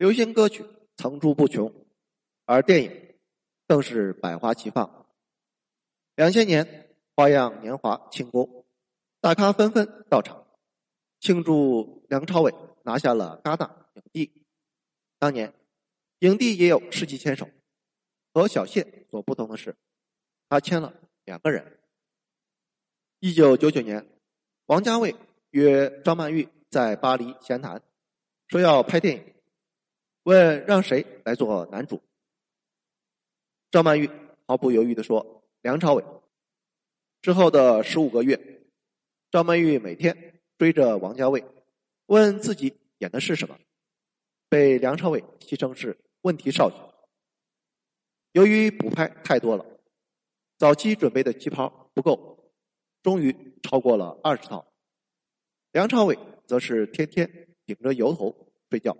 流行歌曲层出不穷，而电影更是百花齐放。两千年《花样年华》庆功，大咖纷纷到场庆祝梁朝伟拿下了戛纳影帝。当年影帝也有世纪牵手，和小谢所不同的是，他签了两个人。一九九九年，王家卫约张曼玉在巴黎闲谈，说要拍电影，问让谁来做男主。张曼玉毫不犹豫的说：“梁朝伟。”之后的十五个月，张曼玉每天追着王家卫，问自己演的是什么，被梁朝伟戏称是“问题少女”。由于补拍太多了，早期准备的旗袍不够。终于超过了二十套，梁朝伟则是天天顶着油头睡觉，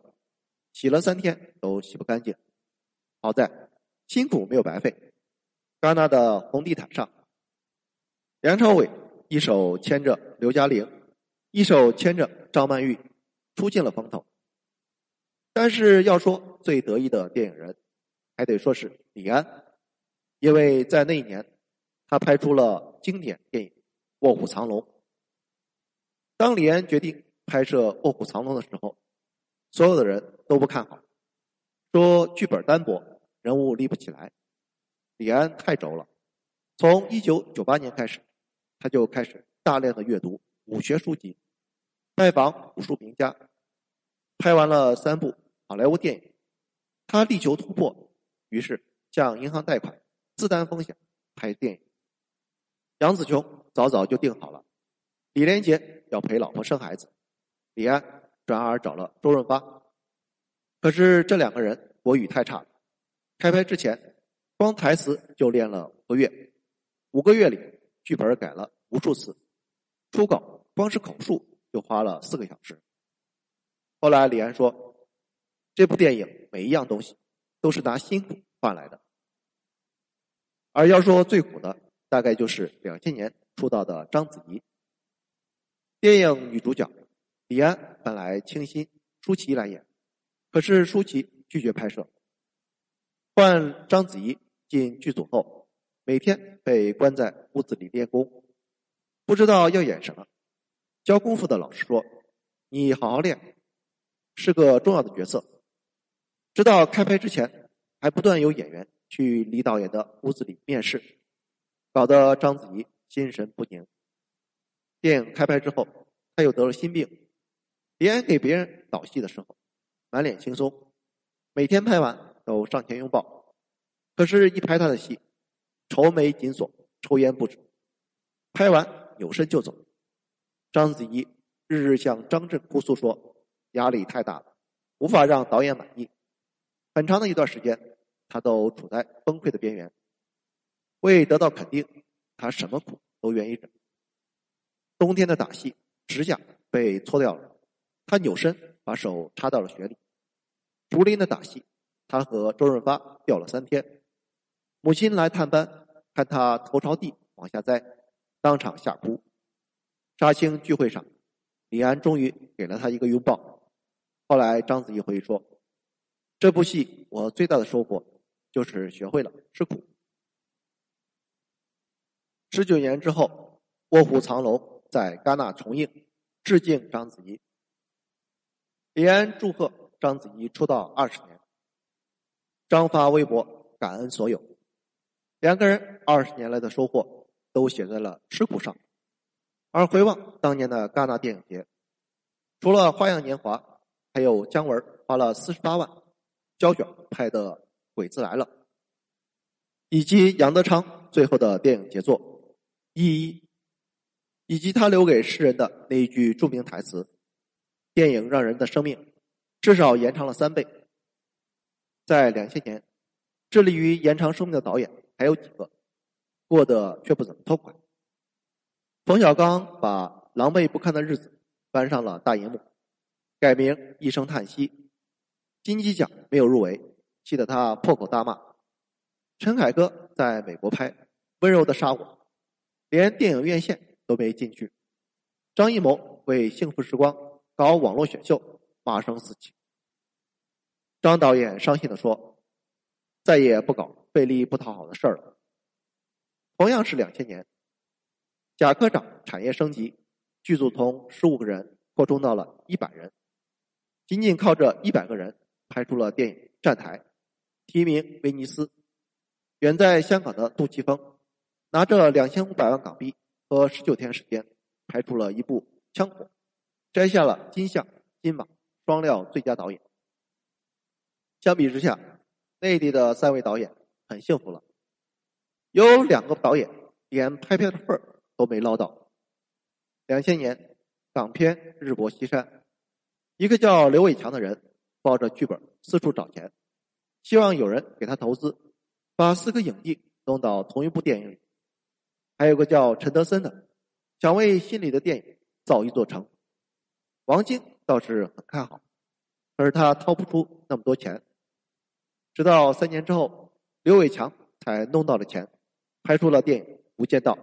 洗了三天都洗不干净。好在辛苦没有白费。戛纳的红地毯上，梁朝伟一手牵着刘嘉玲，一手牵着张曼玉，出尽了风头。但是要说最得意的电影人，还得说是李安，因为在那一年，他拍出了经典电影。卧虎藏龙。当李安决定拍摄《卧虎藏龙》的时候，所有的人都不看好，说剧本单薄，人物立不起来。李安太轴了，从一九九八年开始，他就开始大量的阅读武学书籍，拜访武术名家，拍完了三部好莱坞电影，他力求突破，于是向银行贷款，自担风险拍电影。杨紫琼。早早就定好了，李连杰要陪老婆生孩子，李安转而找了周润发。可是这两个人国语太差，开拍之前光台词就练了五个月，五个月里剧本改了无数次，初稿光是口述就花了四个小时。后来李安说，这部电影每一样东西都是拿辛苦换来的，而要说最苦的，大概就是两千年。出道的章子怡，电影女主角李安本来倾心舒淇来演，可是舒淇拒绝拍摄，换章子怡进剧组后，每天被关在屋子里练功，不知道要演什么。教功夫的老师说：“你好好练，是个重要的角色。”直到开拍之前，还不断有演员去李导演的屋子里面试，搞得章子怡。心神不宁。电影开拍之后，他又得了心病。李安给别人导戏的时候，满脸轻松，每天拍完都上前拥抱。可是，一拍他的戏，愁眉紧锁，抽烟不止。拍完扭身就走。章子怡日日向张震哭诉说，压力太大了，无法让导演满意。很长的一段时间，他都处在崩溃的边缘。为得到肯定。他什么苦都愿意忍。冬天的打戏，指甲被搓掉了，他扭身把手插到了雪里。竹林的打戏，他和周润发吊了三天。母亲来探班，看他头朝地往下栽，当场吓哭。杀青聚会上，李安终于给了他一个拥抱。后来章子怡回忆说：“这部戏我最大的收获就是学会了吃苦。”十九年之后，《卧虎藏龙》在戛纳重映，致敬章子怡。李安祝贺章子怡出道二十年，张发微博感恩所有。两个人二十年来的收获都写在了吃苦上。而回望当年的戛纳电影节，除了《花样年华》，还有姜文花了四十八万胶卷拍的《鬼子来了》，以及杨德昌最后的电影杰作。一一，以及他留给世人的那一句著名台词：“电影让人的生命至少延长了三倍。”在两千年，致力于延长生命的导演还有几个，过得却不怎么痛快。冯小刚把《狼狈不堪的日子》搬上了大荧幕，改名《一声叹息》，金鸡奖没有入围，气得他破口大骂。陈凯歌在美国拍《温柔的杀我》。连电影院线都没进去，张艺谋为《幸福时光》搞网络选秀，骂声四起。张导演伤心的说：“再也不搞费力不讨好的事儿了。”同样是两千年，贾科长产业升级，剧组从十五个人扩充到了一百人，仅仅靠这一百个人拍出了电影《站台》，提名威尼斯。远在香港的杜琪峰，拿着两千五百万港币和十九天时间，拍出了一部《枪火》，摘下了金像、金马双料最佳导演。相比之下，内地的三位导演很幸福了。有两个导演连拍片的份儿都没捞到。两千年港片《日薄西山》，一个叫刘伟强的人抱着剧本四处找钱，希望有人给他投资，把四个影帝弄到同一部电影里。还有个叫陈德森的，想为心里的电影造一座城。王晶倒是很看好，可是他掏不出那么多钱。直到三年之后，刘伟强才弄到了钱。拍出了电影《无间道》，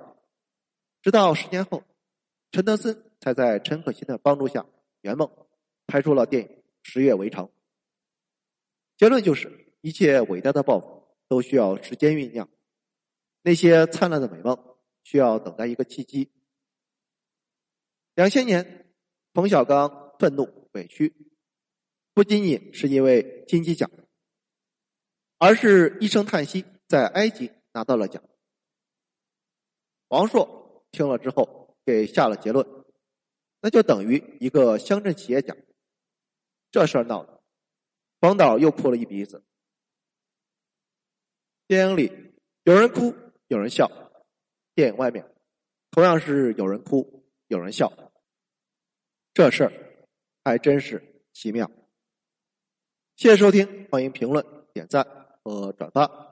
直到十年后，陈德森才在陈可辛的帮助下圆梦，拍出了电影《十月围城》。结论就是，一切伟大的抱负都需要时间酝酿，那些灿烂的美梦需要等待一个契机。两千年，冯小刚愤怒委屈，不仅仅是因为金鸡奖，而是一声叹息，在埃及拿到了奖。王朔听了之后给下了结论，那就等于一个乡镇企业奖。这事儿闹的，冯导又哭了一鼻子。电影里有人哭，有人笑；电影外面同样是有人哭，有人笑。这事儿还真是奇妙。谢谢收听，欢迎评论、点赞和转发。